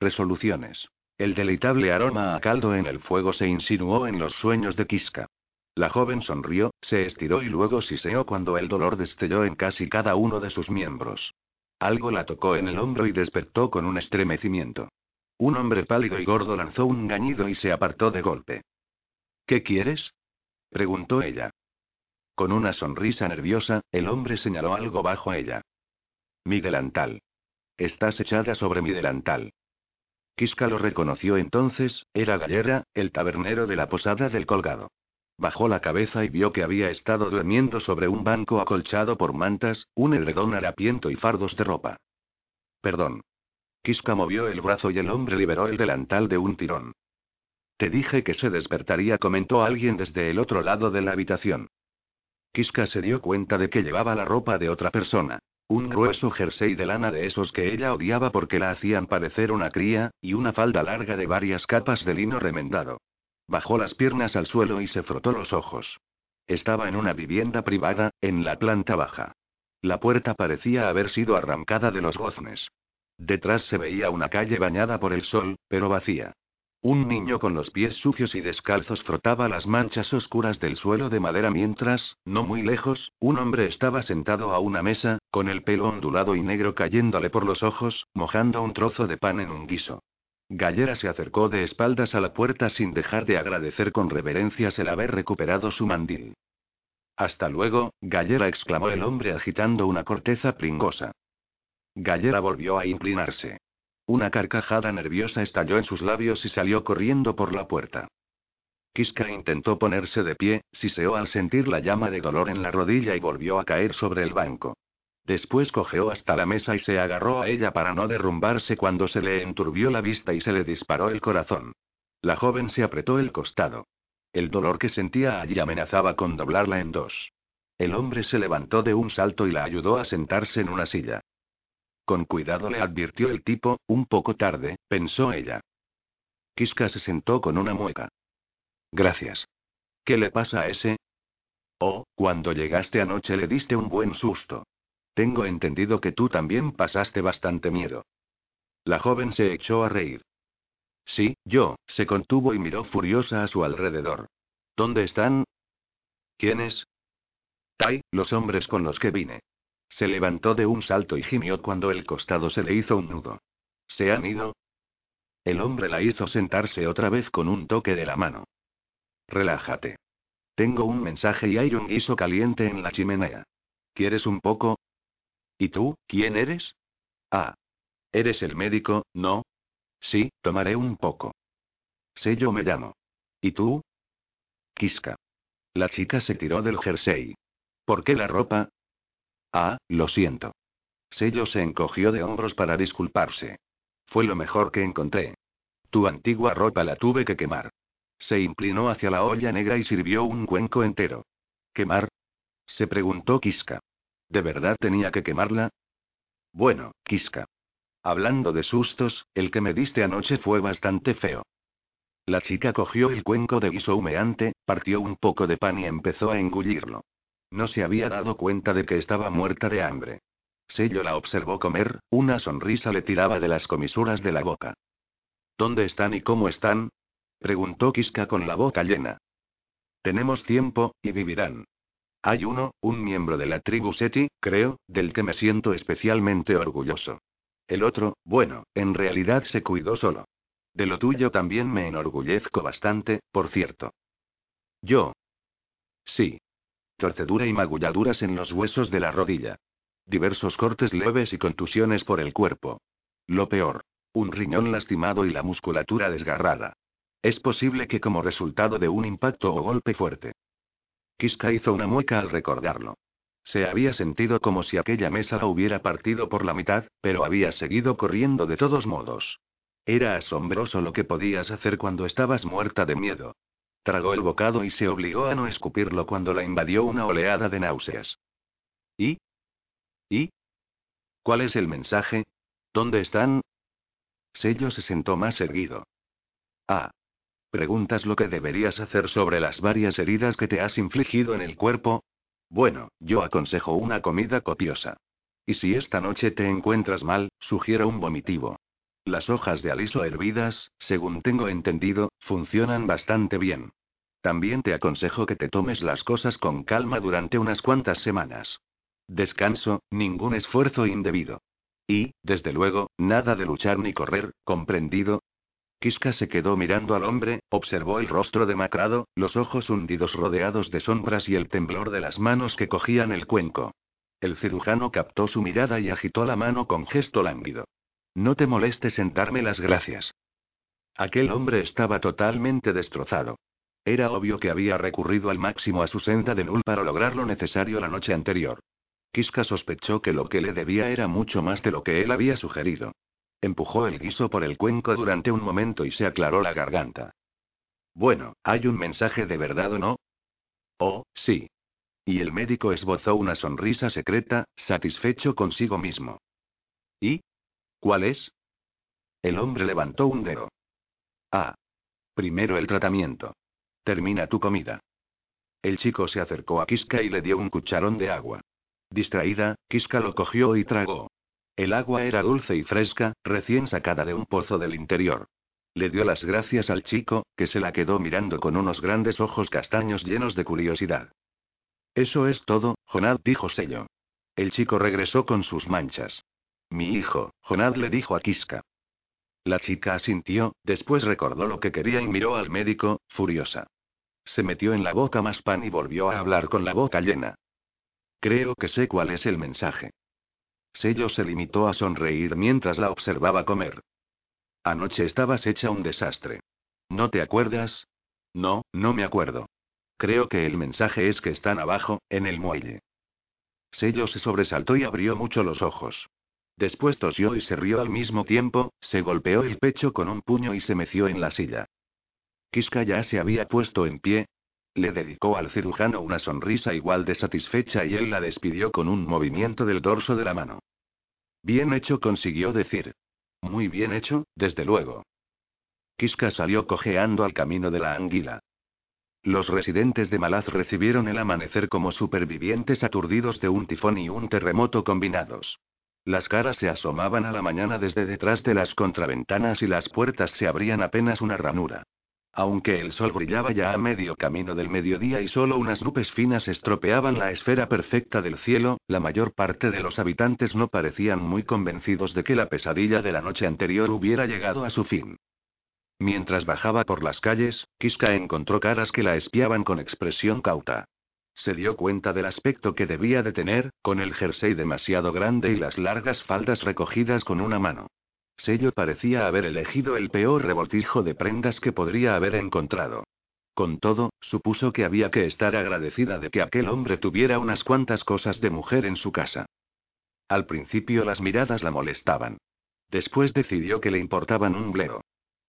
Resoluciones. El deleitable aroma a caldo en el fuego se insinuó en los sueños de Kiska. La joven sonrió, se estiró y luego siseó cuando el dolor destelló en casi cada uno de sus miembros. Algo la tocó en el hombro y despertó con un estremecimiento. Un hombre pálido y gordo lanzó un gañido y se apartó de golpe. ¿Qué quieres? preguntó ella. Con una sonrisa nerviosa, el hombre señaló algo bajo ella. Mi delantal. Estás echada sobre mi delantal. Kiska lo reconoció entonces, era Gallera, el tabernero de la posada del colgado. Bajó la cabeza y vio que había estado durmiendo sobre un banco acolchado por mantas, un edredón harapiento y fardos de ropa. Perdón. Kiska movió el brazo y el hombre liberó el delantal de un tirón. Te dije que se despertaría, comentó alguien desde el otro lado de la habitación. Kiska se dio cuenta de que llevaba la ropa de otra persona. Un grueso jersey de lana de esos que ella odiaba porque la hacían parecer una cría, y una falda larga de varias capas de lino remendado. Bajó las piernas al suelo y se frotó los ojos. Estaba en una vivienda privada, en la planta baja. La puerta parecía haber sido arrancada de los goznes. Detrás se veía una calle bañada por el sol, pero vacía. Un niño con los pies sucios y descalzos frotaba las manchas oscuras del suelo de madera mientras, no muy lejos, un hombre estaba sentado a una mesa, con el pelo ondulado y negro cayéndole por los ojos, mojando un trozo de pan en un guiso. Gallera se acercó de espaldas a la puerta sin dejar de agradecer con reverencias el haber recuperado su mandil. Hasta luego, Gallera exclamó el hombre agitando una corteza pringosa. Gallera volvió a inclinarse. Una carcajada nerviosa estalló en sus labios y salió corriendo por la puerta. Kiska intentó ponerse de pie, siseó al sentir la llama de dolor en la rodilla y volvió a caer sobre el banco. Después cojeó hasta la mesa y se agarró a ella para no derrumbarse cuando se le enturbió la vista y se le disparó el corazón. La joven se apretó el costado. El dolor que sentía allí amenazaba con doblarla en dos. El hombre se levantó de un salto y la ayudó a sentarse en una silla. Con cuidado le advirtió el tipo, un poco tarde, pensó ella. Kiska se sentó con una mueca. Gracias. ¿Qué le pasa a ese? Oh, cuando llegaste anoche le diste un buen susto. Tengo entendido que tú también pasaste bastante miedo. La joven se echó a reír. Sí, yo, se contuvo y miró furiosa a su alrededor. ¿Dónde están? ¿Quiénes? Tai, los hombres con los que vine. Se levantó de un salto y gimió cuando el costado se le hizo un nudo. ¿Se han ido? El hombre la hizo sentarse otra vez con un toque de la mano. Relájate. Tengo un mensaje y hay un guiso caliente en la chimenea. ¿Quieres un poco? ¿Y tú, quién eres? Ah. ¿Eres el médico, no? Sí, tomaré un poco. Sé yo me llamo. ¿Y tú? Kiska. La chica se tiró del jersey. ¿Por qué la ropa? Ah, lo siento. Sello se encogió de hombros para disculparse. Fue lo mejor que encontré. Tu antigua ropa la tuve que quemar. Se inclinó hacia la olla negra y sirvió un cuenco entero. ¿Quemar? Se preguntó Kiska. ¿De verdad tenía que quemarla? Bueno, Kiska. Hablando de sustos, el que me diste anoche fue bastante feo. La chica cogió el cuenco de guiso humeante, partió un poco de pan y empezó a engullirlo. No se había dado cuenta de que estaba muerta de hambre. Sello la observó comer, una sonrisa le tiraba de las comisuras de la boca. ¿Dónde están y cómo están? preguntó Kiska con la boca llena. Tenemos tiempo, y vivirán. Hay uno, un miembro de la tribu Seti, creo, del que me siento especialmente orgulloso. El otro, bueno, en realidad se cuidó solo. De lo tuyo también me enorgullezco bastante, por cierto. Yo. Sí, torcedura y magulladuras en los huesos de la rodilla. Diversos cortes leves y contusiones por el cuerpo. Lo peor, un riñón lastimado y la musculatura desgarrada. Es posible que como resultado de un impacto o golpe fuerte. Kiska hizo una mueca al recordarlo. Se había sentido como si aquella mesa la hubiera partido por la mitad, pero había seguido corriendo de todos modos. Era asombroso lo que podías hacer cuando estabas muerta de miedo. Tragó el bocado y se obligó a no escupirlo cuando la invadió una oleada de náuseas. ¿Y? ¿Y? ¿Cuál es el mensaje? ¿Dónde están? Sello se sentó más erguido. Ah. ¿Preguntas lo que deberías hacer sobre las varias heridas que te has infligido en el cuerpo? Bueno, yo aconsejo una comida copiosa. Y si esta noche te encuentras mal, sugiero un vomitivo. Las hojas de aliso hervidas, según tengo entendido, funcionan bastante bien. También te aconsejo que te tomes las cosas con calma durante unas cuantas semanas. Descanso, ningún esfuerzo indebido. Y, desde luego, nada de luchar ni correr, ¿comprendido? Kiska se quedó mirando al hombre, observó el rostro demacrado, los ojos hundidos rodeados de sombras y el temblor de las manos que cogían el cuenco. El cirujano captó su mirada y agitó la mano con gesto lánguido. No te molestes en darme las gracias. Aquel hombre estaba totalmente destrozado. Era obvio que había recurrido al máximo a su senda de Null para lograr lo necesario la noche anterior. Kiska sospechó que lo que le debía era mucho más de lo que él había sugerido. Empujó el guiso por el cuenco durante un momento y se aclaró la garganta. Bueno, ¿hay un mensaje de verdad o no? Oh, sí. Y el médico esbozó una sonrisa secreta, satisfecho consigo mismo. ¿Y? ¿Cuál es? El hombre levantó un dedo. Ah. Primero el tratamiento. Termina tu comida. El chico se acercó a Kiska y le dio un cucharón de agua. Distraída, Kiska lo cogió y tragó. El agua era dulce y fresca, recién sacada de un pozo del interior. Le dio las gracias al chico, que se la quedó mirando con unos grandes ojos castaños llenos de curiosidad. Eso es todo, Jonad dijo Sello. El chico regresó con sus manchas. Mi hijo, Jonad le dijo a Kiska. La chica asintió, después recordó lo que quería y miró al médico, furiosa. Se metió en la boca más pan y volvió a hablar con la boca llena. Creo que sé cuál es el mensaje. Sello se limitó a sonreír mientras la observaba comer. Anoche estabas hecha un desastre. ¿No te acuerdas? No, no me acuerdo. Creo que el mensaje es que están abajo, en el muelle. Sello se sobresaltó y abrió mucho los ojos. Después tosió y se rió al mismo tiempo, se golpeó el pecho con un puño y se meció en la silla. Kiska ya se había puesto en pie. Le dedicó al cirujano una sonrisa igual de satisfecha y él la despidió con un movimiento del dorso de la mano. Bien hecho, consiguió decir. Muy bien hecho, desde luego. Kiska salió cojeando al camino de la anguila. Los residentes de Malaz recibieron el amanecer como supervivientes aturdidos de un tifón y un terremoto combinados. Las caras se asomaban a la mañana desde detrás de las contraventanas y las puertas se abrían apenas una ranura. Aunque el sol brillaba ya a medio camino del mediodía y solo unas nubes finas estropeaban la esfera perfecta del cielo, la mayor parte de los habitantes no parecían muy convencidos de que la pesadilla de la noche anterior hubiera llegado a su fin. Mientras bajaba por las calles, Kiska encontró caras que la espiaban con expresión cauta. Se dio cuenta del aspecto que debía de tener, con el jersey demasiado grande y las largas faldas recogidas con una mano. Sello parecía haber elegido el peor revoltijo de prendas que podría haber encontrado. Con todo, supuso que había que estar agradecida de que aquel hombre tuviera unas cuantas cosas de mujer en su casa. Al principio las miradas la molestaban. Después decidió que le importaban un bleo.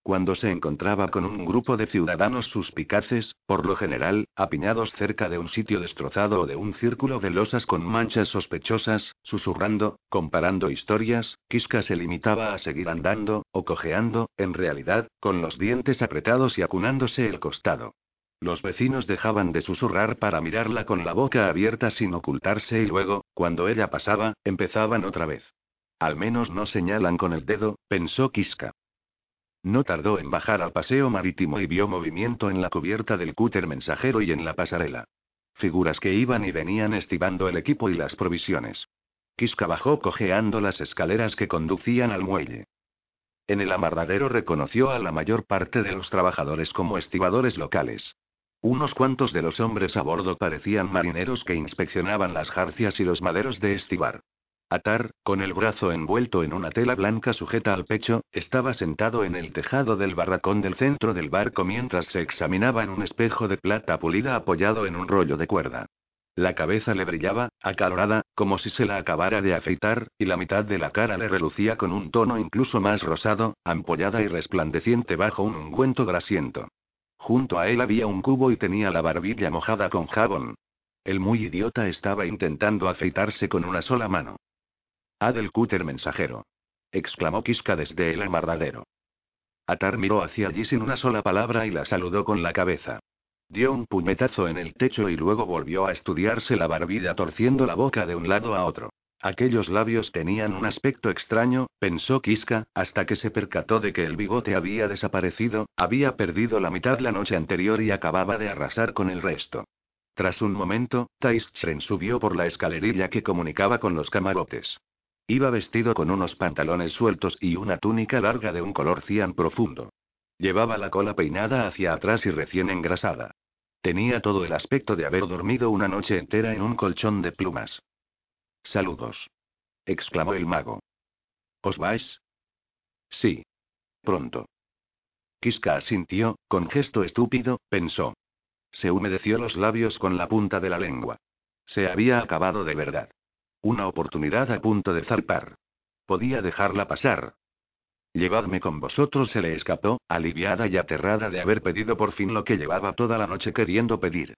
Cuando se encontraba con un grupo de ciudadanos suspicaces, por lo general, apiñados cerca de un sitio destrozado o de un círculo de losas con manchas sospechosas, susurrando, comparando historias, Kiska se limitaba a seguir andando, o cojeando, en realidad, con los dientes apretados y acunándose el costado. Los vecinos dejaban de susurrar para mirarla con la boca abierta sin ocultarse y luego, cuando ella pasaba, empezaban otra vez. Al menos no señalan con el dedo, pensó Kiska. No tardó en bajar al paseo marítimo y vio movimiento en la cubierta del cúter mensajero y en la pasarela. Figuras que iban y venían estivando el equipo y las provisiones. Kiska bajó cojeando las escaleras que conducían al muelle. En el amarradero reconoció a la mayor parte de los trabajadores como estibadores locales. Unos cuantos de los hombres a bordo parecían marineros que inspeccionaban las jarcias y los maderos de estibar. Atar, con el brazo envuelto en una tela blanca sujeta al pecho, estaba sentado en el tejado del barracón del centro del barco mientras se examinaba en un espejo de plata pulida apoyado en un rollo de cuerda. La cabeza le brillaba, acalorada, como si se la acabara de afeitar, y la mitad de la cara le relucía con un tono incluso más rosado, ampollada y resplandeciente bajo un ungüento grasiento. Junto a él había un cubo y tenía la barbilla mojada con jabón. El muy idiota estaba intentando afeitarse con una sola mano. Adel cúter mensajero. exclamó Kiska desde el amarradero. Atar miró hacia allí sin una sola palabra y la saludó con la cabeza. Dio un puñetazo en el techo y luego volvió a estudiarse la barbilla torciendo la boca de un lado a otro. Aquellos labios tenían un aspecto extraño, pensó Kiska, hasta que se percató de que el bigote había desaparecido, había perdido la mitad la noche anterior y acababa de arrasar con el resto. Tras un momento, Taischren subió por la escalerilla que comunicaba con los camarotes. Iba vestido con unos pantalones sueltos y una túnica larga de un color cian profundo. Llevaba la cola peinada hacia atrás y recién engrasada. Tenía todo el aspecto de haber dormido una noche entera en un colchón de plumas. Saludos. exclamó el mago. ¿Os vais? Sí. Pronto. Kiska asintió, con gesto estúpido, pensó. Se humedeció los labios con la punta de la lengua. Se había acabado de verdad. Una oportunidad a punto de zarpar. Podía dejarla pasar. Llevadme con vosotros, se le escapó, aliviada y aterrada de haber pedido por fin lo que llevaba toda la noche queriendo pedir.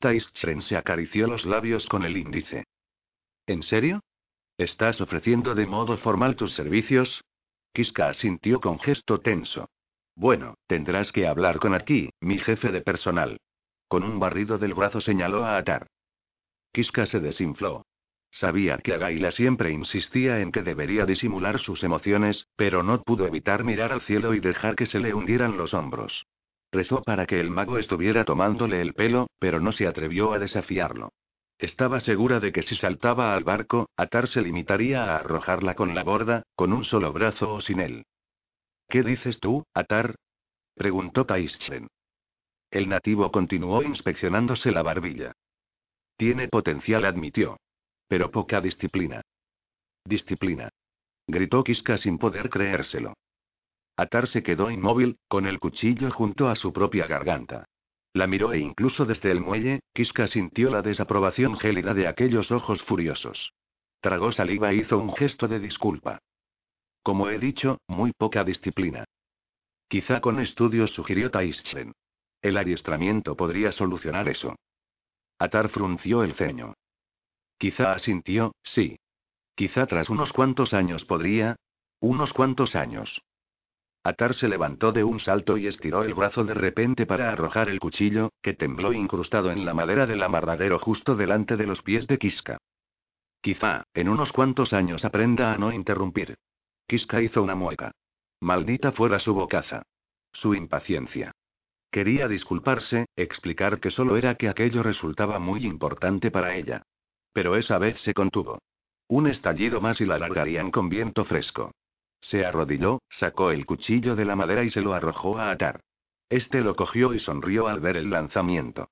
Taischren se acarició los labios con el índice. ¿En serio? ¿Estás ofreciendo de modo formal tus servicios? Kiska asintió con gesto tenso. Bueno, tendrás que hablar con aquí, mi jefe de personal. Con un barrido del brazo señaló a Atar. Kiska se desinfló. Sabía que Agaila siempre insistía en que debería disimular sus emociones, pero no pudo evitar mirar al cielo y dejar que se le hundieran los hombros. Rezó para que el mago estuviera tomándole el pelo, pero no se atrevió a desafiarlo. Estaba segura de que si saltaba al barco, Atar se limitaría a arrojarla con la borda, con un solo brazo o sin él. ¿Qué dices tú, Atar? preguntó Taischen. El nativo continuó inspeccionándose la barbilla. Tiene potencial, admitió. Pero poca disciplina. Disciplina. Gritó Kiska sin poder creérselo. Atar se quedó inmóvil, con el cuchillo junto a su propia garganta. La miró e incluso desde el muelle, Kiska sintió la desaprobación gélida de aquellos ojos furiosos. Tragó saliva e hizo un gesto de disculpa. Como he dicho, muy poca disciplina. Quizá con estudios sugirió Taischlen. El adiestramiento podría solucionar eso. Atar frunció el ceño. Quizá asintió, sí. Quizá tras unos cuantos años podría. Unos cuantos años. Atar se levantó de un salto y estiró el brazo de repente para arrojar el cuchillo, que tembló incrustado en la madera del amarradero justo delante de los pies de Kiska. Quizá, en unos cuantos años aprenda a no interrumpir. Kiska hizo una mueca. Maldita fuera su bocaza. Su impaciencia. Quería disculparse, explicar que solo era que aquello resultaba muy importante para ella. Pero esa vez se contuvo. Un estallido más y la largarían con viento fresco. Se arrodilló, sacó el cuchillo de la madera y se lo arrojó a Atar. Este lo cogió y sonrió al ver el lanzamiento.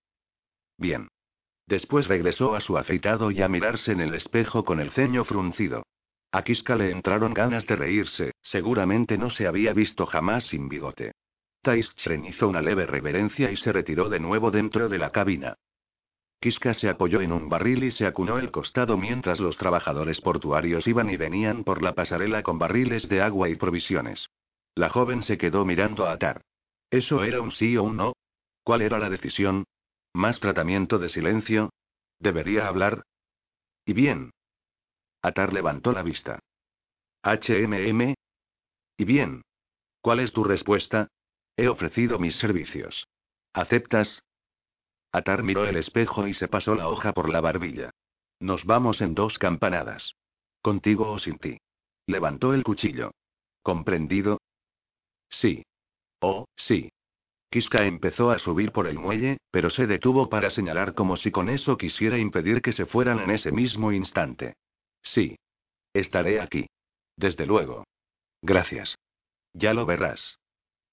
Bien. Después regresó a su afeitado y a mirarse en el espejo con el ceño fruncido. A Kiska le entraron ganas de reírse, seguramente no se había visto jamás sin bigote. Taischren hizo una leve reverencia y se retiró de nuevo dentro de la cabina. Kiska se apoyó en un barril y se acunó el costado mientras los trabajadores portuarios iban y venían por la pasarela con barriles de agua y provisiones. La joven se quedó mirando a Atar. ¿Eso era un sí o un no? ¿Cuál era la decisión? ¿Más tratamiento de silencio? ¿Debería hablar? Y bien. Atar levantó la vista. HMM. Y bien. ¿Cuál es tu respuesta? He ofrecido mis servicios. ¿Aceptas? Atar miró el espejo y se pasó la hoja por la barbilla. Nos vamos en dos campanadas. Contigo o sin ti. Levantó el cuchillo. ¿Comprendido? Sí. Oh, sí. Kiska empezó a subir por el muelle, pero se detuvo para señalar como si con eso quisiera impedir que se fueran en ese mismo instante. Sí. Estaré aquí. Desde luego. Gracias. Ya lo verás.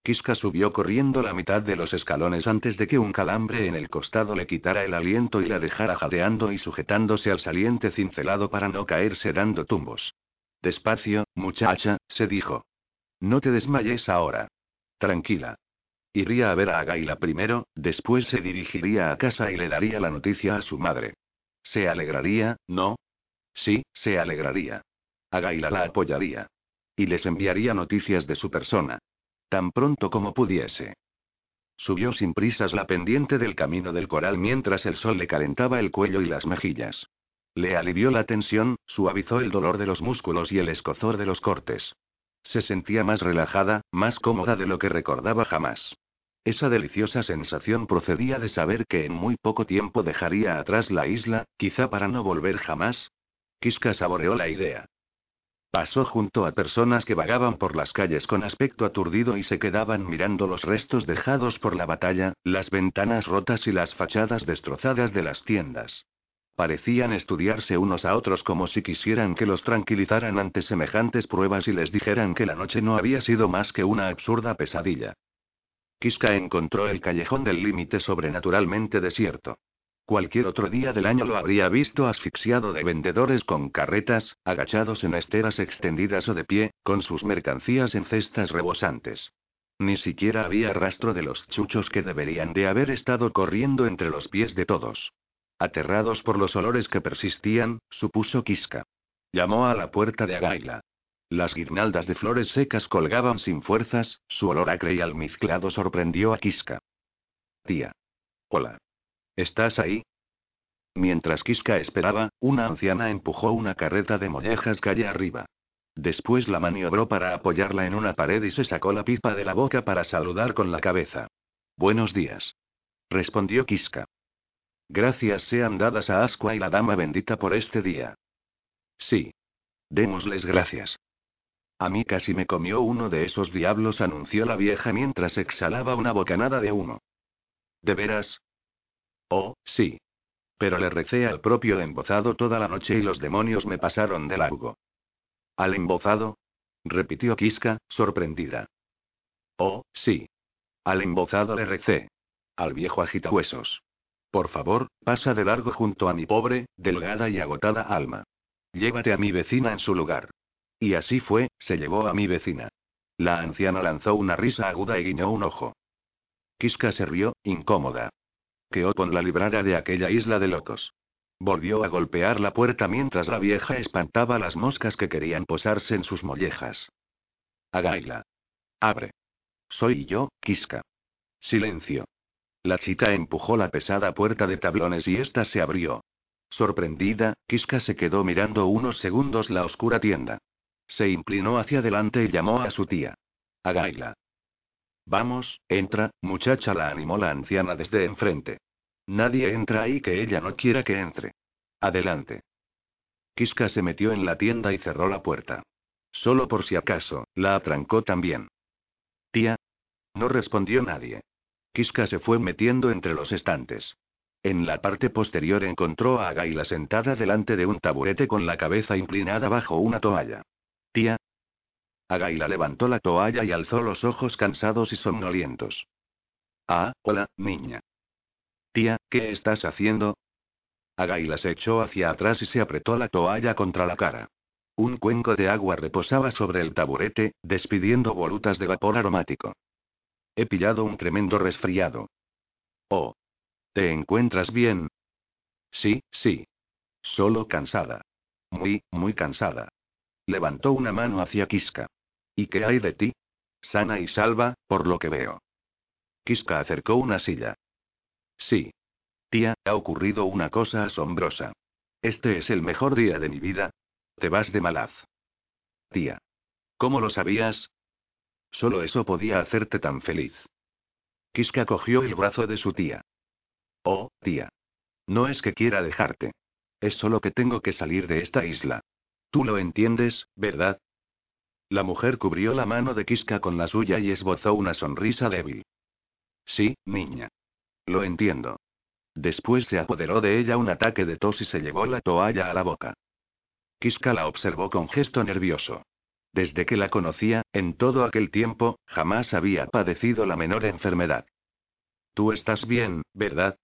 Kiska subió corriendo la mitad de los escalones antes de que un calambre en el costado le quitara el aliento y la dejara jadeando y sujetándose al saliente cincelado para no caerse dando tumbos. Despacio, muchacha, se dijo. No te desmayes ahora. Tranquila. Iría a ver a Agaila primero, después se dirigiría a casa y le daría la noticia a su madre. Se alegraría, ¿no? Sí, se alegraría. Agaila la apoyaría. Y les enviaría noticias de su persona. Tan pronto como pudiese. Subió sin prisas la pendiente del camino del coral mientras el sol le calentaba el cuello y las mejillas. Le alivió la tensión, suavizó el dolor de los músculos y el escozor de los cortes. Se sentía más relajada, más cómoda de lo que recordaba jamás. Esa deliciosa sensación procedía de saber que en muy poco tiempo dejaría atrás la isla, quizá para no volver jamás. Kiska saboreó la idea. Pasó junto a personas que vagaban por las calles con aspecto aturdido y se quedaban mirando los restos dejados por la batalla, las ventanas rotas y las fachadas destrozadas de las tiendas. Parecían estudiarse unos a otros como si quisieran que los tranquilizaran ante semejantes pruebas y les dijeran que la noche no había sido más que una absurda pesadilla. Kiska encontró el callejón del límite sobrenaturalmente desierto. Cualquier otro día del año lo habría visto asfixiado de vendedores con carretas, agachados en esteras extendidas o de pie, con sus mercancías en cestas rebosantes. Ni siquiera había rastro de los chuchos que deberían de haber estado corriendo entre los pies de todos. Aterrados por los olores que persistían, supuso Kiska. Llamó a la puerta de Agaila. Las guirnaldas de flores secas colgaban sin fuerzas, su olor acre y almizclado sorprendió a Kiska. Tía. Hola. ¿Estás ahí? Mientras Kiska esperaba, una anciana empujó una carreta de mollejas calle arriba. Después la maniobró para apoyarla en una pared y se sacó la pipa de la boca para saludar con la cabeza. Buenos días. Respondió Kiska. Gracias sean dadas a Asqua y la dama bendita por este día. Sí. Démosles gracias. A mí casi me comió uno de esos diablos, anunció la vieja mientras exhalaba una bocanada de humo. ¿De veras? Oh, sí. Pero le recé al propio embozado toda la noche y los demonios me pasaron de largo. ¿Al embozado? repitió Kiska, sorprendida. Oh, sí. Al embozado le recé. Al viejo agitahuesos. Por favor, pasa de largo junto a mi pobre, delgada y agotada alma. Llévate a mi vecina en su lugar. Y así fue, se llevó a mi vecina. La anciana lanzó una risa aguda y guiñó un ojo. Kiska se rió, incómoda que Opon la librara de aquella isla de locos. Volvió a golpear la puerta mientras la vieja espantaba las moscas que querían posarse en sus mollejas. Agaila. Abre. Soy yo, Kiska. Silencio. La chica empujó la pesada puerta de tablones y ésta se abrió. Sorprendida, Kiska se quedó mirando unos segundos la oscura tienda. Se inclinó hacia adelante y llamó a su tía. Agaila. Vamos, entra, muchacha, la animó la anciana desde enfrente. Nadie entra ahí que ella no quiera que entre. Adelante. Kiska se metió en la tienda y cerró la puerta. Solo por si acaso, la atrancó también. Tía. No respondió nadie. Kiska se fue metiendo entre los estantes. En la parte posterior encontró a Gaila sentada delante de un taburete con la cabeza inclinada bajo una toalla. Tía. Agaila levantó la toalla y alzó los ojos cansados y somnolientos. Ah, hola, niña. Tía, ¿qué estás haciendo? Agaila se echó hacia atrás y se apretó la toalla contra la cara. Un cuenco de agua reposaba sobre el taburete, despidiendo volutas de vapor aromático. He pillado un tremendo resfriado. Oh. ¿Te encuentras bien? Sí, sí. Solo cansada. Muy, muy cansada. Levantó una mano hacia Kiska. ¿Y qué hay de ti? Sana y salva, por lo que veo. Kiska acercó una silla. Sí. Tía, ha ocurrido una cosa asombrosa. Este es el mejor día de mi vida. Te vas de malaz. Tía. ¿Cómo lo sabías? Solo eso podía hacerte tan feliz. Kiska cogió el brazo de su tía. Oh, tía. No es que quiera dejarte. Es solo que tengo que salir de esta isla. Tú lo entiendes, ¿verdad? La mujer cubrió la mano de Kiska con la suya y esbozó una sonrisa débil. Sí, niña. Lo entiendo. Después se apoderó de ella un ataque de tos y se llevó la toalla a la boca. Kiska la observó con gesto nervioso. Desde que la conocía, en todo aquel tiempo, jamás había padecido la menor enfermedad. Tú estás bien, ¿verdad?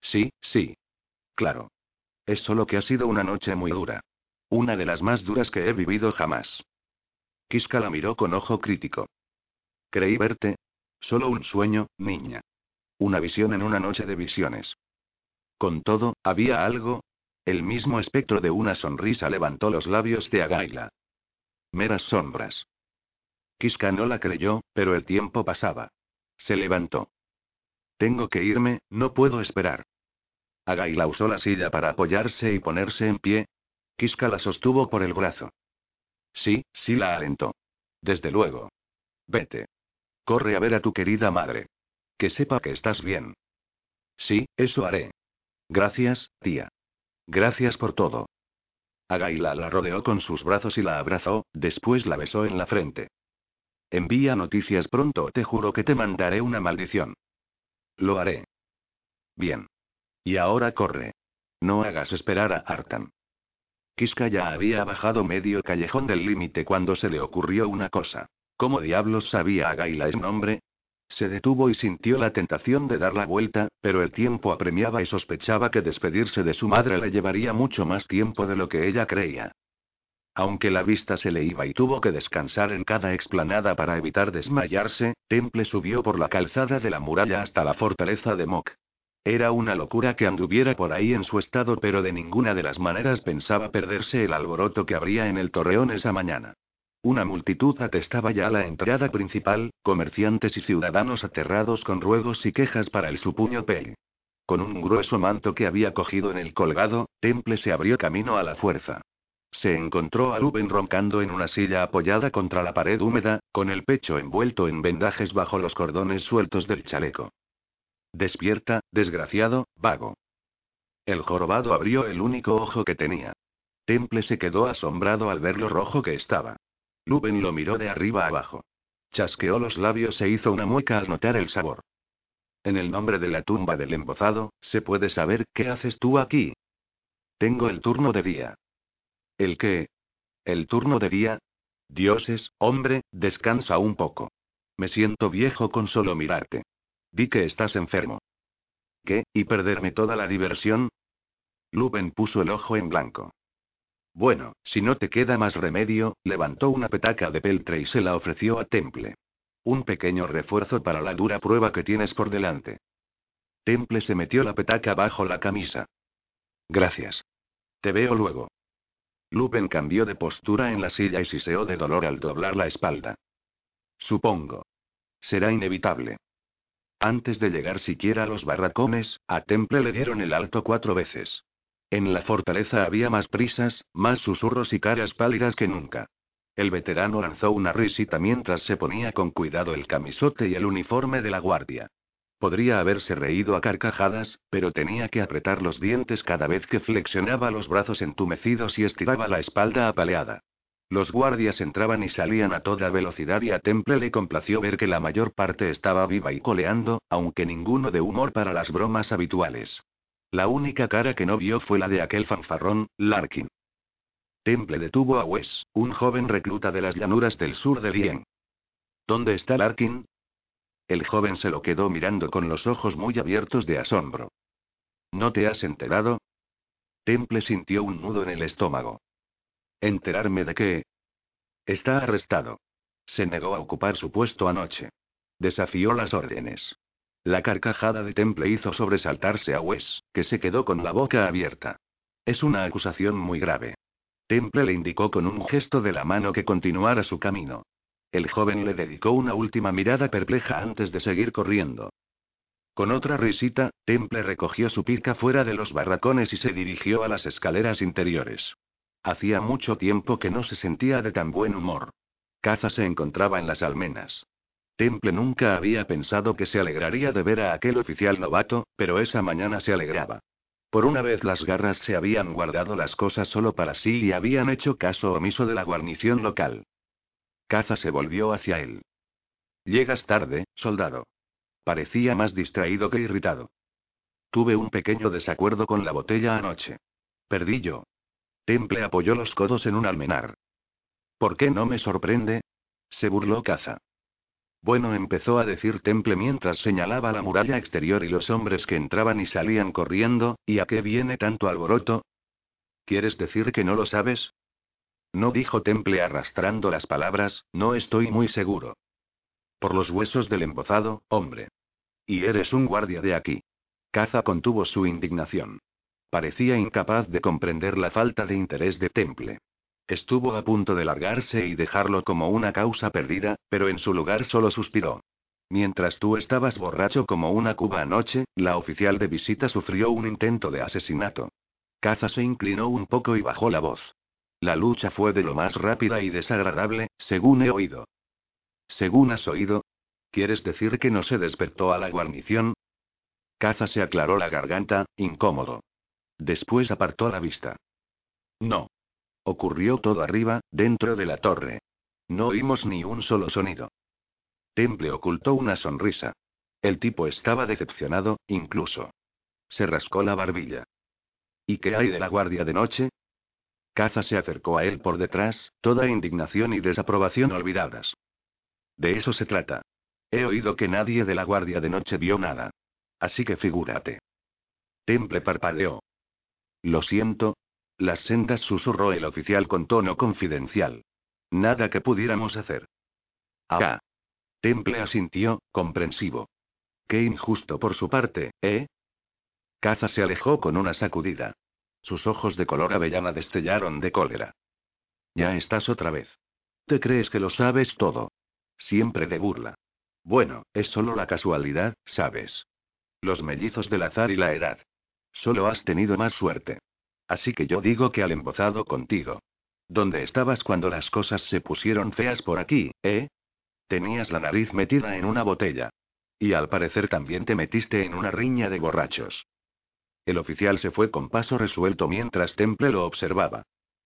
Sí, sí. Claro. Es solo que ha sido una noche muy dura. Una de las más duras que he vivido jamás. Kiska la miró con ojo crítico. Creí verte. Solo un sueño, niña. Una visión en una noche de visiones. Con todo, había algo, El mismo espectro de una sonrisa levantó los labios de Agaila. Meras sombras. Kiska no la creyó, pero el tiempo pasaba. Se levantó. Tengo que irme, no puedo esperar. Agaila usó la silla para apoyarse y ponerse en pie. Kiska la sostuvo por el brazo. Sí, sí la alentó. Desde luego. Vete. Corre a ver a tu querida madre. Que sepa que estás bien. Sí, eso haré. Gracias, tía. Gracias por todo. Agaila la rodeó con sus brazos y la abrazó, después la besó en la frente. Envía noticias pronto, te juro que te mandaré una maldición. Lo haré. Bien. Y ahora corre. No hagas esperar a Artan. Kiska ya había bajado medio callejón del límite cuando se le ocurrió una cosa. ¿Cómo diablos sabía a ese nombre? Se detuvo y sintió la tentación de dar la vuelta, pero el tiempo apremiaba y sospechaba que despedirse de su madre le llevaría mucho más tiempo de lo que ella creía. Aunque la vista se le iba y tuvo que descansar en cada explanada para evitar desmayarse, Temple subió por la calzada de la muralla hasta la fortaleza de Mok. Era una locura que anduviera por ahí en su estado, pero de ninguna de las maneras pensaba perderse el alboroto que habría en el torreón esa mañana. Una multitud atestaba ya la entrada principal, comerciantes y ciudadanos aterrados con ruegos y quejas para el supuño Pei. Con un grueso manto que había cogido en el colgado, Temple se abrió camino a la fuerza. Se encontró a Luben roncando en una silla apoyada contra la pared húmeda, con el pecho envuelto en vendajes bajo los cordones sueltos del chaleco. Despierta, desgraciado, vago. El jorobado abrió el único ojo que tenía. Temple se quedó asombrado al ver lo rojo que estaba. Luben lo miró de arriba abajo. Chasqueó los labios e hizo una mueca al notar el sabor. En el nombre de la tumba del embozado, ¿se puede saber qué haces tú aquí? Tengo el turno de día. ¿El qué? ¿El turno de día? Dioses, hombre, descansa un poco. Me siento viejo con solo mirarte. Di que estás enfermo. ¿Qué? ¿Y perderme toda la diversión? Luben puso el ojo en blanco. Bueno, si no te queda más remedio, levantó una petaca de peltre y se la ofreció a Temple. Un pequeño refuerzo para la dura prueba que tienes por delante. Temple se metió la petaca bajo la camisa. Gracias. Te veo luego. Lupen cambió de postura en la silla y siseó de dolor al doblar la espalda. Supongo. Será inevitable. Antes de llegar siquiera a los barracones, a Temple le dieron el alto cuatro veces. En la fortaleza había más prisas, más susurros y caras pálidas que nunca. El veterano lanzó una risita mientras se ponía con cuidado el camisote y el uniforme de la guardia. Podría haberse reído a carcajadas, pero tenía que apretar los dientes cada vez que flexionaba los brazos entumecidos y estiraba la espalda apaleada. Los guardias entraban y salían a toda velocidad y a Temple le complació ver que la mayor parte estaba viva y coleando, aunque ninguno de humor para las bromas habituales. La única cara que no vio fue la de aquel fanfarrón, Larkin. Temple detuvo a Wes, un joven recluta de las llanuras del sur de Lien. ¿Dónde está Larkin? El joven se lo quedó mirando con los ojos muy abiertos de asombro. ¿No te has enterado? Temple sintió un nudo en el estómago. ¿Enterarme de qué? Está arrestado. Se negó a ocupar su puesto anoche. Desafió las órdenes. La carcajada de Temple hizo sobresaltarse a Wes, que se quedó con la boca abierta. Es una acusación muy grave. Temple le indicó con un gesto de la mano que continuara su camino. El joven le dedicó una última mirada perpleja antes de seguir corriendo. Con otra risita, Temple recogió su pica fuera de los barracones y se dirigió a las escaleras interiores. Hacía mucho tiempo que no se sentía de tan buen humor. Caza se encontraba en las almenas. Temple nunca había pensado que se alegraría de ver a aquel oficial novato, pero esa mañana se alegraba. Por una vez las garras se habían guardado las cosas solo para sí y habían hecho caso omiso de la guarnición local. Caza se volvió hacia él. Llegas tarde, soldado. Parecía más distraído que irritado. Tuve un pequeño desacuerdo con la botella anoche. Perdí yo. Temple apoyó los codos en un almenar. ¿Por qué no me sorprende? Se burló Caza. Bueno, empezó a decir Temple mientras señalaba la muralla exterior y los hombres que entraban y salían corriendo, ¿y a qué viene tanto alboroto? ¿Quieres decir que no lo sabes? No dijo Temple arrastrando las palabras, no estoy muy seguro. Por los huesos del embozado, hombre. Y eres un guardia de aquí. Caza contuvo su indignación. Parecía incapaz de comprender la falta de interés de Temple. Estuvo a punto de largarse y dejarlo como una causa perdida, pero en su lugar solo suspiró. Mientras tú estabas borracho como una cuba anoche, la oficial de visita sufrió un intento de asesinato. Caza se inclinó un poco y bajó la voz. La lucha fue de lo más rápida y desagradable, según he oído. Según has oído. ¿Quieres decir que no se despertó a la guarnición? Caza se aclaró la garganta, incómodo. Después apartó la vista. No. Ocurrió todo arriba, dentro de la torre. No oímos ni un solo sonido. Temple ocultó una sonrisa. El tipo estaba decepcionado, incluso. Se rascó la barbilla. ¿Y qué hay de la guardia de noche? Caza se acercó a él por detrás, toda indignación y desaprobación olvidadas. De eso se trata. He oído que nadie de la guardia de noche vio nada. Así que figúrate. Temple parpadeó. Lo siento. Las sendas susurró el oficial con tono confidencial. Nada que pudiéramos hacer. Ah. Temple asintió, comprensivo. Qué injusto por su parte, ¿eh? Caza se alejó con una sacudida. Sus ojos de color avellana destellaron de cólera. Ya estás otra vez. ¿Te crees que lo sabes todo? Siempre de burla. Bueno, es solo la casualidad, ¿sabes? Los mellizos del azar y la edad. Solo has tenido más suerte. Así que yo digo que al embozado contigo. ¿Dónde estabas cuando las cosas se pusieron feas por aquí, eh? Tenías la nariz metida en una botella. Y al parecer también te metiste en una riña de borrachos. El oficial se fue con paso resuelto mientras Temple lo observaba.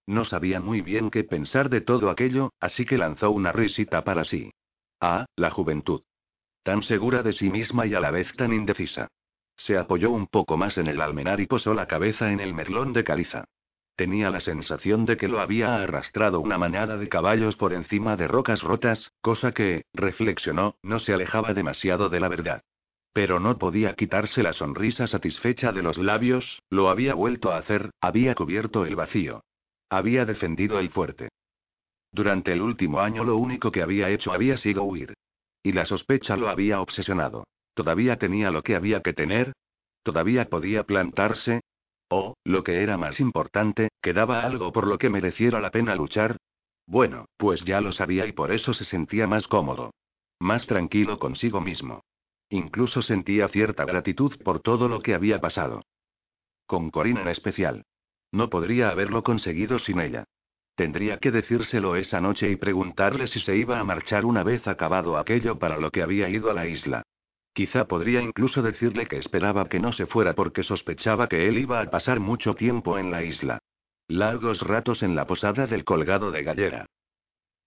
No sabía muy bien qué pensar de todo aquello, así que lanzó una risita para sí. Ah, la juventud. Tan segura de sí misma y a la vez tan indecisa. Se apoyó un poco más en el almenar y posó la cabeza en el merlón de caliza. Tenía la sensación de que lo había arrastrado una manada de caballos por encima de rocas rotas, cosa que, reflexionó, no se alejaba demasiado de la verdad. Pero no podía quitarse la sonrisa satisfecha de los labios, lo había vuelto a hacer, había cubierto el vacío. Había defendido el fuerte. Durante el último año lo único que había hecho había sido huir. Y la sospecha lo había obsesionado. ¿Todavía tenía lo que había que tener? ¿Todavía podía plantarse? ¿O, lo que era más importante, quedaba algo por lo que mereciera la pena luchar? Bueno, pues ya lo sabía y por eso se sentía más cómodo. Más tranquilo consigo mismo. Incluso sentía cierta gratitud por todo lo que había pasado. Con Corinne en especial. No podría haberlo conseguido sin ella. Tendría que decírselo esa noche y preguntarle si se iba a marchar una vez acabado aquello para lo que había ido a la isla. Quizá podría incluso decirle que esperaba que no se fuera porque sospechaba que él iba a pasar mucho tiempo en la isla. Largos ratos en la posada del colgado de gallera.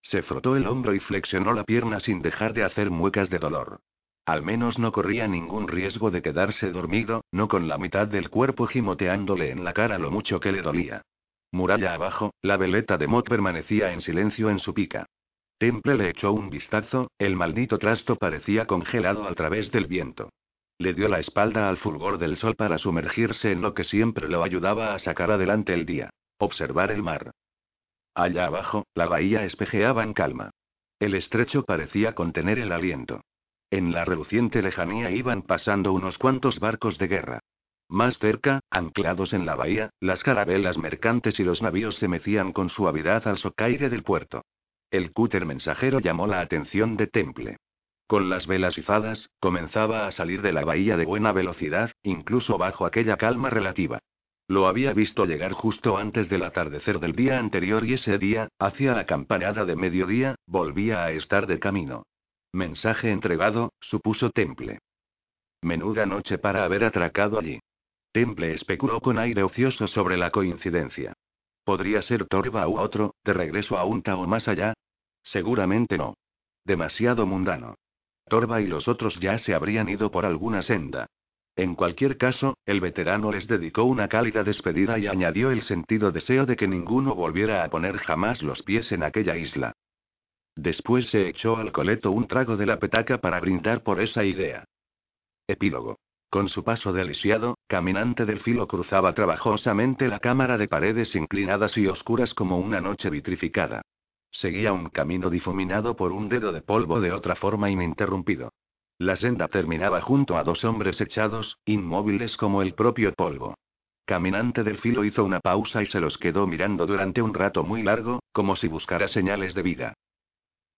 Se frotó el hombro y flexionó la pierna sin dejar de hacer muecas de dolor. Al menos no corría ningún riesgo de quedarse dormido, no con la mitad del cuerpo gimoteándole en la cara lo mucho que le dolía. Muralla abajo, la veleta de Mott permanecía en silencio en su pica. Temple le echó un vistazo, el maldito trasto parecía congelado a través del viento. Le dio la espalda al fulgor del sol para sumergirse en lo que siempre lo ayudaba a sacar adelante el día. Observar el mar. Allá abajo, la bahía espejeaba en calma. El estrecho parecía contener el aliento. En la reluciente lejanía iban pasando unos cuantos barcos de guerra. Más cerca, anclados en la bahía, las carabelas mercantes y los navíos se mecían con suavidad al socaire del puerto. El cúter mensajero llamó la atención de Temple. Con las velas izadas, comenzaba a salir de la bahía de buena velocidad, incluso bajo aquella calma relativa. Lo había visto llegar justo antes del atardecer del día anterior y ese día, hacia la campanada de mediodía, volvía a estar de camino. Mensaje entregado, supuso Temple. Menuda noche para haber atracado allí. Temple especuló con aire ocioso sobre la coincidencia. ¿Podría ser Torba u otro, de regreso a Unta o más allá? Seguramente no. Demasiado mundano. Torba y los otros ya se habrían ido por alguna senda. En cualquier caso, el veterano les dedicó una cálida despedida y añadió el sentido deseo de que ninguno volviera a poner jamás los pies en aquella isla. Después se echó al coleto un trago de la petaca para brindar por esa idea. Epílogo. Con su paso deliciado, caminante del filo cruzaba trabajosamente la cámara de paredes inclinadas y oscuras como una noche vitrificada. Seguía un camino difuminado por un dedo de polvo de otra forma ininterrumpido. La senda terminaba junto a dos hombres echados, inmóviles como el propio polvo. Caminante del filo hizo una pausa y se los quedó mirando durante un rato muy largo, como si buscara señales de vida.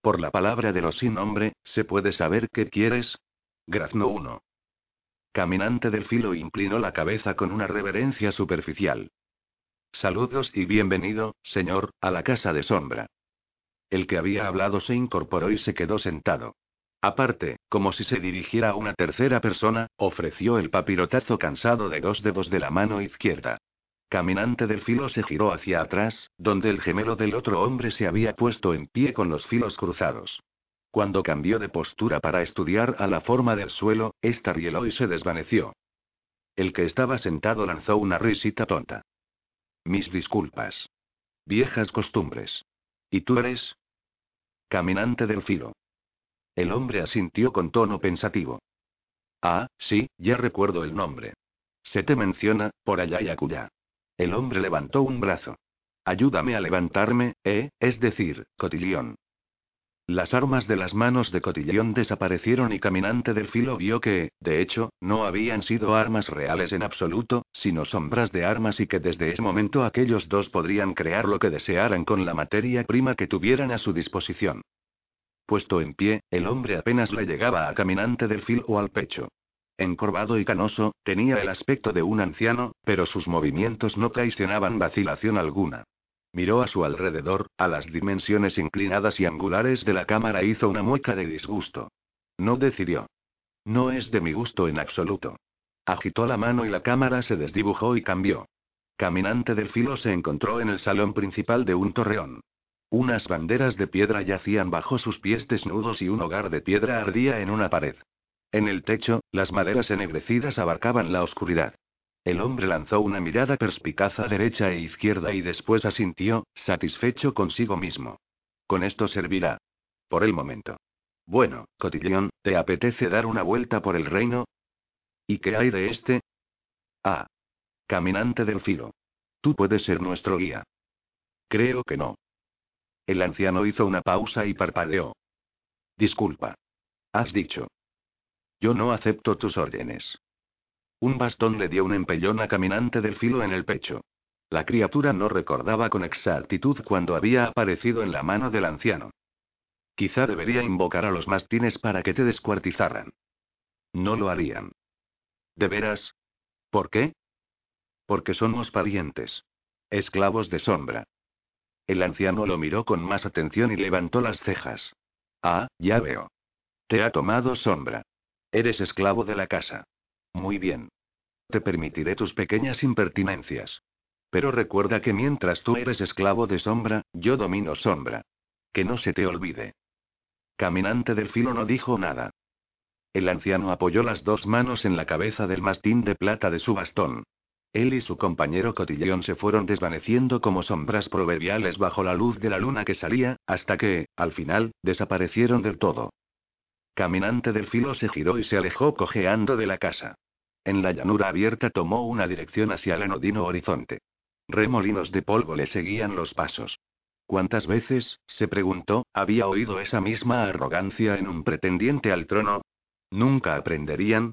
Por la palabra de los sin nombre, ¿se puede saber qué quieres? Graznó uno. Caminante del filo inclinó la cabeza con una reverencia superficial. Saludos y bienvenido, señor, a la casa de sombra. El que había hablado se incorporó y se quedó sentado. Aparte, como si se dirigiera a una tercera persona, ofreció el papirotazo cansado de dos dedos de la mano izquierda. Caminante del filo se giró hacia atrás, donde el gemelo del otro hombre se había puesto en pie con los filos cruzados. Cuando cambió de postura para estudiar a la forma del suelo, esta rieló y se desvaneció. El que estaba sentado lanzó una risita tonta. Mis disculpas. Viejas costumbres. ¿Y tú eres? Caminante del filo. El hombre asintió con tono pensativo. Ah, sí, ya recuerdo el nombre. Se te menciona, por allá y acullá. El hombre levantó un brazo. Ayúdame a levantarme, eh, es decir, cotillón. Las armas de las manos de Cotillón desaparecieron y Caminante del Filo vio que, de hecho, no habían sido armas reales en absoluto, sino sombras de armas y que desde ese momento aquellos dos podrían crear lo que desearan con la materia prima que tuvieran a su disposición. Puesto en pie, el hombre apenas le llegaba a Caminante del Filo al pecho. Encorvado y canoso, tenía el aspecto de un anciano, pero sus movimientos no traicionaban vacilación alguna. Miró a su alrededor, a las dimensiones inclinadas y angulares de la cámara hizo una mueca de disgusto. No decidió. No es de mi gusto en absoluto. Agitó la mano y la cámara se desdibujó y cambió. Caminante del filo se encontró en el salón principal de un torreón. Unas banderas de piedra yacían bajo sus pies desnudos y un hogar de piedra ardía en una pared. En el techo, las maderas ennegrecidas abarcaban la oscuridad. El hombre lanzó una mirada perspicaz a derecha e izquierda y después asintió, satisfecho consigo mismo. Con esto servirá. Por el momento. Bueno, cotillón, ¿te apetece dar una vuelta por el reino? ¿Y qué hay de este? Ah. Caminante del filo. Tú puedes ser nuestro guía. Creo que no. El anciano hizo una pausa y parpadeó. Disculpa. Has dicho. Yo no acepto tus órdenes. Un bastón le dio un empellón a caminante del filo en el pecho. La criatura no recordaba con exactitud cuando había aparecido en la mano del anciano. Quizá debería invocar a los mastines para que te descuartizaran. No lo harían. ¿De veras? ¿Por qué? Porque somos parientes. Esclavos de sombra. El anciano lo miró con más atención y levantó las cejas. Ah, ya veo. Te ha tomado sombra. Eres esclavo de la casa. Muy bien. Te permitiré tus pequeñas impertinencias. Pero recuerda que mientras tú eres esclavo de sombra, yo domino sombra. Que no se te olvide. Caminante del filo no dijo nada. El anciano apoyó las dos manos en la cabeza del mastín de plata de su bastón. Él y su compañero cotillón se fueron desvaneciendo como sombras proverbiales bajo la luz de la luna que salía, hasta que, al final, desaparecieron del todo. Caminante del filo se giró y se alejó cojeando de la casa. En la llanura abierta tomó una dirección hacia el anodino horizonte. Remolinos de polvo le seguían los pasos. ¿Cuántas veces, se preguntó, había oído esa misma arrogancia en un pretendiente al trono? ¿Nunca aprenderían?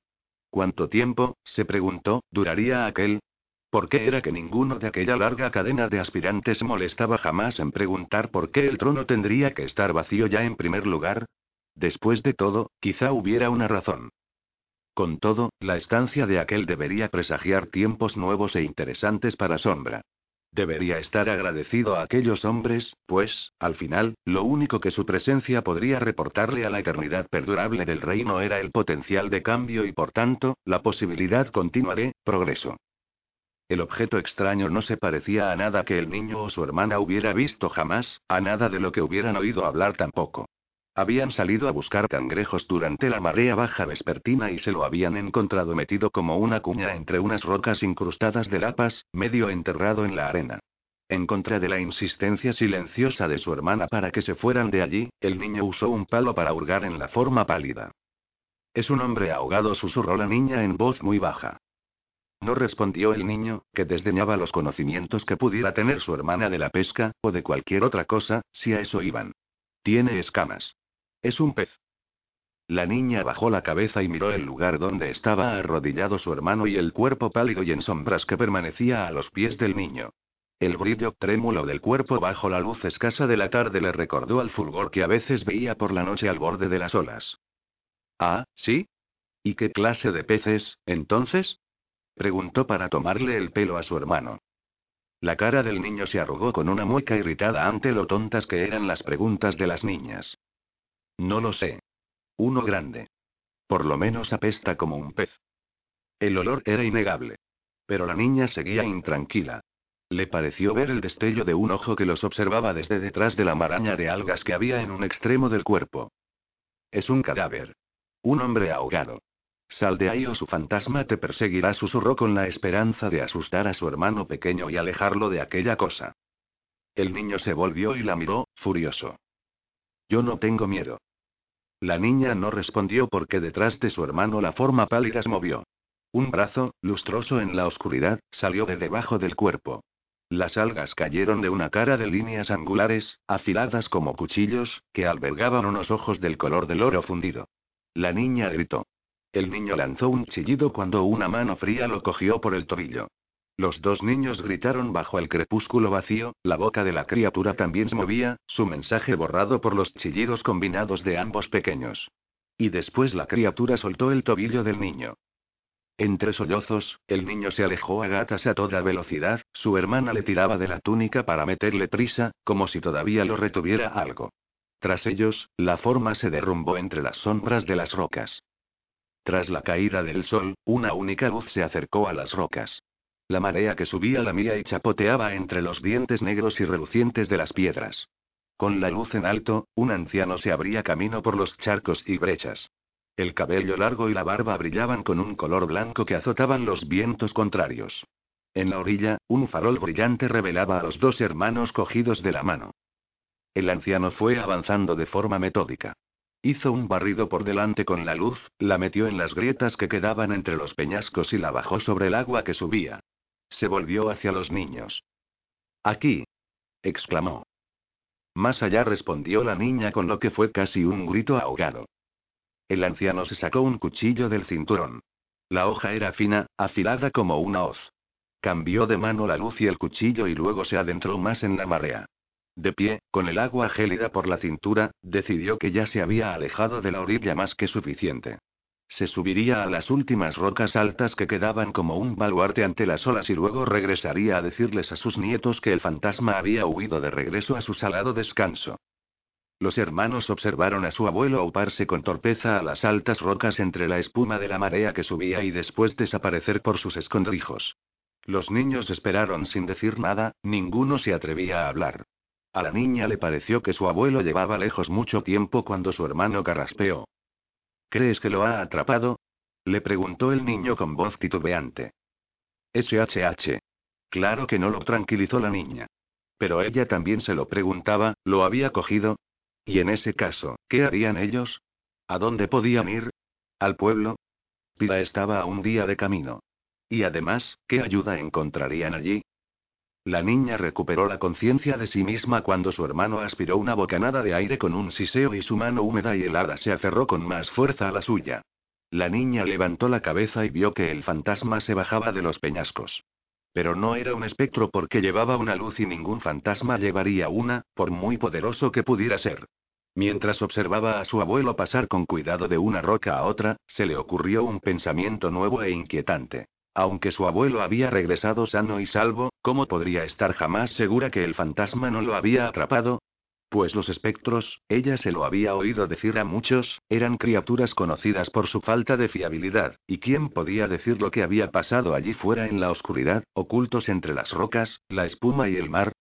¿Cuánto tiempo, se preguntó, duraría aquel? ¿Por qué era que ninguno de aquella larga cadena de aspirantes molestaba jamás en preguntar por qué el trono tendría que estar vacío ya en primer lugar? Después de todo, quizá hubiera una razón. Con todo, la estancia de aquel debería presagiar tiempos nuevos e interesantes para Sombra. Debería estar agradecido a aquellos hombres, pues, al final, lo único que su presencia podría reportarle a la eternidad perdurable del reino era el potencial de cambio y por tanto, la posibilidad continua de progreso. El objeto extraño no se parecía a nada que el niño o su hermana hubiera visto jamás, a nada de lo que hubieran oído hablar tampoco. Habían salido a buscar cangrejos durante la marea baja vespertina y se lo habían encontrado metido como una cuña entre unas rocas incrustadas de lapas, medio enterrado en la arena. En contra de la insistencia silenciosa de su hermana para que se fueran de allí, el niño usó un palo para hurgar en la forma pálida. Es un hombre ahogado, susurró la niña en voz muy baja. No respondió el niño, que desdeñaba los conocimientos que pudiera tener su hermana de la pesca, o de cualquier otra cosa, si a eso iban. Tiene escamas. Es un pez. La niña bajó la cabeza y miró el lugar donde estaba arrodillado su hermano y el cuerpo pálido y en sombras que permanecía a los pies del niño. El brillo trémulo del cuerpo bajo la luz escasa de la tarde le recordó al fulgor que a veces veía por la noche al borde de las olas. Ah, ¿sí? ¿Y qué clase de peces, entonces? preguntó para tomarle el pelo a su hermano. La cara del niño se arrugó con una mueca irritada ante lo tontas que eran las preguntas de las niñas. No lo sé. Uno grande. Por lo menos apesta como un pez. El olor era innegable. Pero la niña seguía intranquila. Le pareció ver el destello de un ojo que los observaba desde detrás de la maraña de algas que había en un extremo del cuerpo. Es un cadáver. Un hombre ahogado. Sal de ahí o su fantasma te perseguirá, susurró con la esperanza de asustar a su hermano pequeño y alejarlo de aquella cosa. El niño se volvió y la miró, furioso. Yo no tengo miedo. La niña no respondió porque detrás de su hermano la forma pálida se movió. Un brazo, lustroso en la oscuridad, salió de debajo del cuerpo. Las algas cayeron de una cara de líneas angulares, afiladas como cuchillos, que albergaban unos ojos del color del oro fundido. La niña gritó. El niño lanzó un chillido cuando una mano fría lo cogió por el tobillo. Los dos niños gritaron bajo el crepúsculo vacío, la boca de la criatura también se movía, su mensaje borrado por los chillidos combinados de ambos pequeños. Y después la criatura soltó el tobillo del niño. Entre sollozos, el niño se alejó a gatas a toda velocidad, su hermana le tiraba de la túnica para meterle prisa, como si todavía lo retuviera algo. Tras ellos, la forma se derrumbó entre las sombras de las rocas. Tras la caída del sol, una única luz se acercó a las rocas. La marea que subía la mía y chapoteaba entre los dientes negros y relucientes de las piedras. Con la luz en alto, un anciano se abría camino por los charcos y brechas. El cabello largo y la barba brillaban con un color blanco que azotaban los vientos contrarios. En la orilla, un farol brillante revelaba a los dos hermanos cogidos de la mano. El anciano fue avanzando de forma metódica. Hizo un barrido por delante con la luz, la metió en las grietas que quedaban entre los peñascos y la bajó sobre el agua que subía. Se volvió hacia los niños. Aquí. exclamó. Más allá respondió la niña con lo que fue casi un grito ahogado. El anciano se sacó un cuchillo del cinturón. La hoja era fina, afilada como una hoz. Cambió de mano la luz y el cuchillo y luego se adentró más en la marea. De pie, con el agua gélida por la cintura, decidió que ya se había alejado de la orilla más que suficiente. Se subiría a las últimas rocas altas que quedaban como un baluarte ante las olas y luego regresaría a decirles a sus nietos que el fantasma había huido de regreso a su salado descanso. Los hermanos observaron a su abuelo auparse con torpeza a las altas rocas entre la espuma de la marea que subía y después desaparecer por sus escondrijos. Los niños esperaron sin decir nada, ninguno se atrevía a hablar. A la niña le pareció que su abuelo llevaba lejos mucho tiempo cuando su hermano carraspeó. ¿Crees que lo ha atrapado? Le preguntó el niño con voz titubeante. SHH. Claro que no lo tranquilizó la niña. Pero ella también se lo preguntaba, ¿lo había cogido? Y en ese caso, ¿qué harían ellos? ¿A dónde podían ir? ¿Al pueblo? Pira estaba a un día de camino. Y además, ¿qué ayuda encontrarían allí? La niña recuperó la conciencia de sí misma cuando su hermano aspiró una bocanada de aire con un siseo y su mano húmeda y helada se aferró con más fuerza a la suya. La niña levantó la cabeza y vio que el fantasma se bajaba de los peñascos. Pero no era un espectro porque llevaba una luz y ningún fantasma llevaría una, por muy poderoso que pudiera ser. Mientras observaba a su abuelo pasar con cuidado de una roca a otra, se le ocurrió un pensamiento nuevo e inquietante. Aunque su abuelo había regresado sano y salvo, ¿cómo podría estar jamás segura que el fantasma no lo había atrapado? Pues los espectros, ella se lo había oído decir a muchos, eran criaturas conocidas por su falta de fiabilidad, y quién podía decir lo que había pasado allí fuera en la oscuridad, ocultos entre las rocas, la espuma y el mar.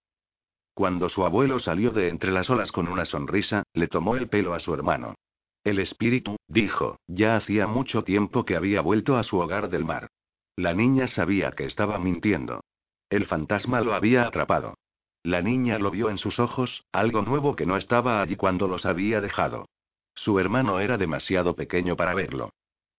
Cuando su abuelo salió de entre las olas con una sonrisa, le tomó el pelo a su hermano. El espíritu, dijo, ya hacía mucho tiempo que había vuelto a su hogar del mar. La niña sabía que estaba mintiendo. El fantasma lo había atrapado. La niña lo vio en sus ojos, algo nuevo que no estaba allí cuando los había dejado. Su hermano era demasiado pequeño para verlo.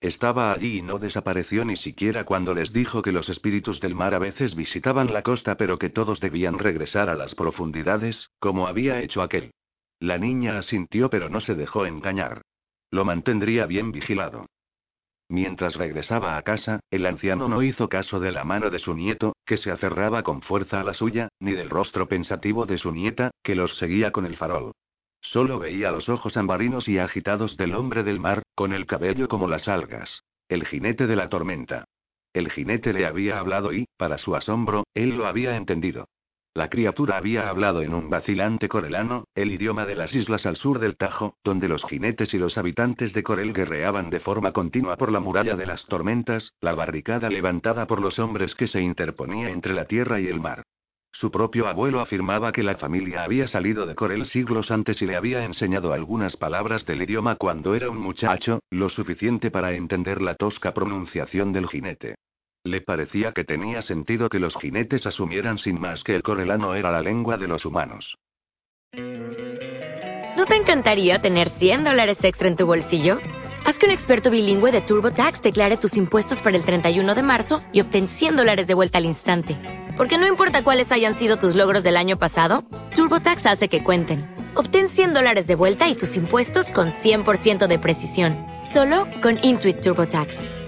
Estaba allí y no desapareció ni siquiera cuando les dijo que los espíritus del mar a veces visitaban la costa pero que todos debían regresar a las profundidades, como había hecho aquel. La niña asintió pero no se dejó engañar. Lo mantendría bien vigilado. Mientras regresaba a casa, el anciano no hizo caso de la mano de su nieto, que se aferraba con fuerza a la suya, ni del rostro pensativo de su nieta, que los seguía con el farol. Solo veía los ojos ambarinos y agitados del hombre del mar, con el cabello como las algas. El jinete de la tormenta. El jinete le había hablado y, para su asombro, él lo había entendido. La criatura había hablado en un vacilante corelano, el idioma de las islas al sur del Tajo, donde los jinetes y los habitantes de Corel guerreaban de forma continua por la muralla de las tormentas, la barricada levantada por los hombres que se interponía entre la tierra y el mar. Su propio abuelo afirmaba que la familia había salido de Corel siglos antes y le había enseñado algunas palabras del idioma cuando era un muchacho, lo suficiente para entender la tosca pronunciación del jinete. Le parecía que tenía sentido que los jinetes asumieran sin más que el corelano era la lengua de los humanos. ¿No te encantaría tener 100 dólares extra en tu bolsillo? Haz que un experto bilingüe de TurboTax declare tus impuestos para el 31 de marzo y obtén 100 dólares de vuelta al instante. Porque no importa cuáles hayan sido tus logros del año pasado, TurboTax hace que cuenten. Obtén 100 dólares de vuelta y tus impuestos con 100% de precisión. Solo con Intuit TurboTax.